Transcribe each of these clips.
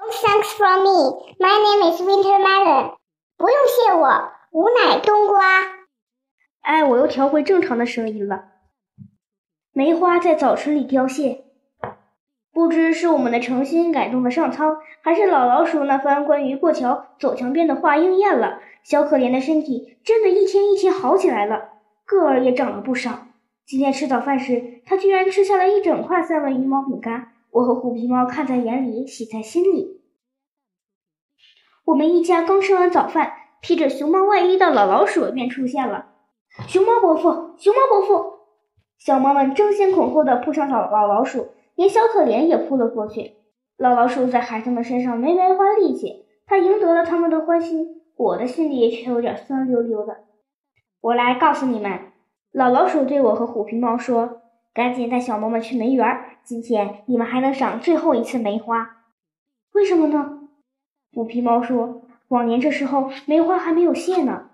Thanks for me. My name is Winter Melon. 不用谢我，吾乃冬瓜。哎，我又调回正常的声音了。梅花在早春里凋谢，不知是我们的诚心感动了上苍，还是老老鼠那番关于过桥走墙边的话应验了。小可怜的身体真的一天一天好起来了，个儿也长了不少。今天吃早饭时，他居然吃下了一整块三文鱼毛饼干。我和虎皮猫看在眼里，喜在心里。我们一家刚吃完早饭，披着熊猫外衣的老老鼠便出现了。熊猫伯父，熊猫伯父！小猫们争先恐后的扑上老老老鼠，连小可怜也扑了过去。老老鼠在孩子们身上没白花力气，它赢得了他们的欢心，我的心里却有点酸溜溜的。我来告诉你们，老老鼠对我和虎皮猫说：“赶紧带小猫们去梅园，今天你们还能赏最后一次梅花。”为什么呢？虎皮猫说：“往年这时候梅花还没有谢呢。”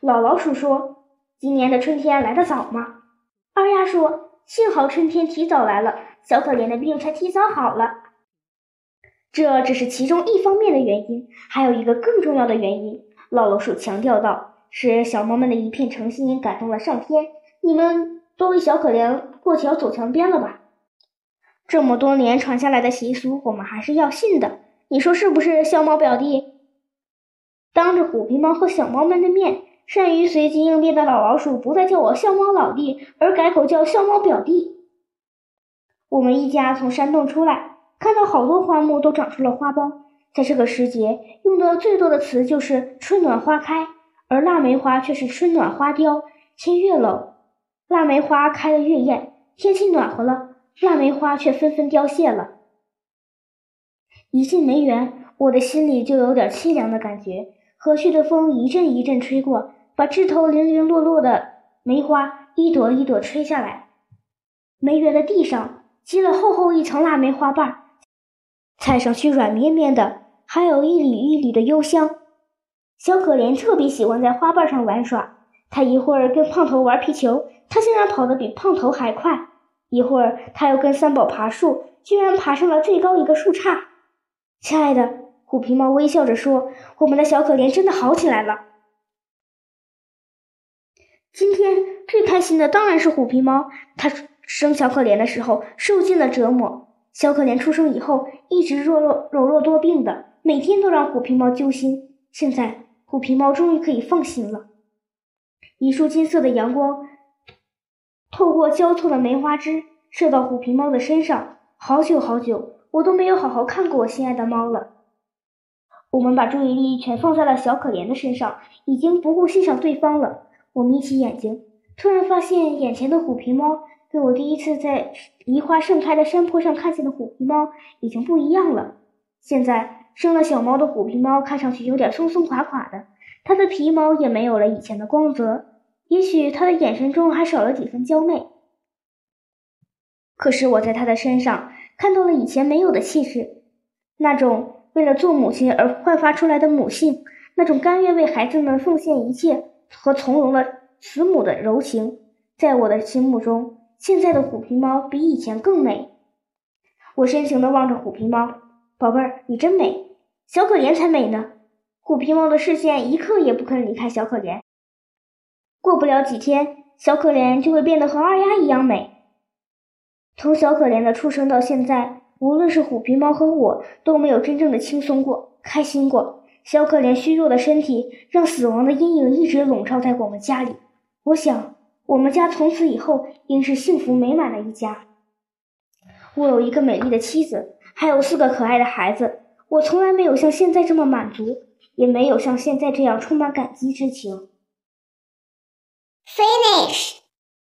老老鼠说：“今年的春天来得早吗？”二丫说：“幸好春天提早来了，小可怜的病才提早好了。”这只是其中一方面的原因，还有一个更重要的原因。老老鼠强调道：“是小猫们的一片诚心感动了上天，你们多为小可怜过桥走墙边了吧？这么多年传下来的习俗，我们还是要信的。你说是不是，小猫表弟？”当着虎皮猫和小猫们的面。善于随机应变的老老鼠不再叫我笑猫老弟，而改口叫笑猫表弟。我们一家从山洞出来，看到好多花木都长出了花苞。在这个时节，用的最多的词就是“春暖花开”，而腊梅花却是“春暖花凋”。天越冷，腊梅花开得越艳；天气暖和了，腊梅花却纷纷凋谢了。一进梅园，我的心里就有点凄凉的感觉。和煦的风一阵一阵吹过。把枝头零零落落的梅花一朵一朵吹下来，梅园的地上积了厚厚一层腊梅花瓣，踩上去软绵绵的，还有一缕一缕的幽香。小可怜特别喜欢在花瓣上玩耍，他一会儿跟胖头玩皮球，他竟然跑得比胖头还快；一会儿他又跟三宝爬树，居然爬上了最高一个树杈。亲爱的，虎皮猫微笑着说：“我们的小可怜真的好起来了。”今天最开心的当然是虎皮猫，它生小可怜的时候受尽了折磨。小可怜出生以后一直弱弱柔弱多病的，每天都让虎皮猫揪心。现在虎皮猫终于可以放心了。一束金色的阳光透过交错的梅花枝射到虎皮猫的身上，好久好久，我都没有好好看过我心爱的猫了。我们把注意力全放在了小可怜的身上，已经不顾欣赏对方了。我眯起眼睛，突然发现眼前的虎皮猫跟我第一次在梨花盛开的山坡上看见的虎皮猫已经不一样了。现在生了小猫的虎皮猫看上去有点松松垮垮的，它的皮毛也没有了以前的光泽，也许它的眼神中还少了几分娇媚。可是我在它的身上看到了以前没有的气质，那种为了做母亲而焕发出来的母性，那种甘愿为孩子们奉献一切。和从容的慈母的柔情，在我的心目中，现在的虎皮猫比以前更美。我深情地望着虎皮猫，宝贝儿，你真美，小可怜才美呢。虎皮猫的视线一刻也不肯离开小可怜。过不了几天，小可怜就会变得和二丫一样美。从小可怜的出生到现在，无论是虎皮猫和我，都没有真正的轻松过、开心过。小可怜虚弱的身体，让死亡的阴影一直笼罩在我们家里。我想，我们家从此以后应是幸福美满的一家。我有一个美丽的妻子，还有四个可爱的孩子。我从来没有像现在这么满足，也没有像现在这样充满感激之情。Finish。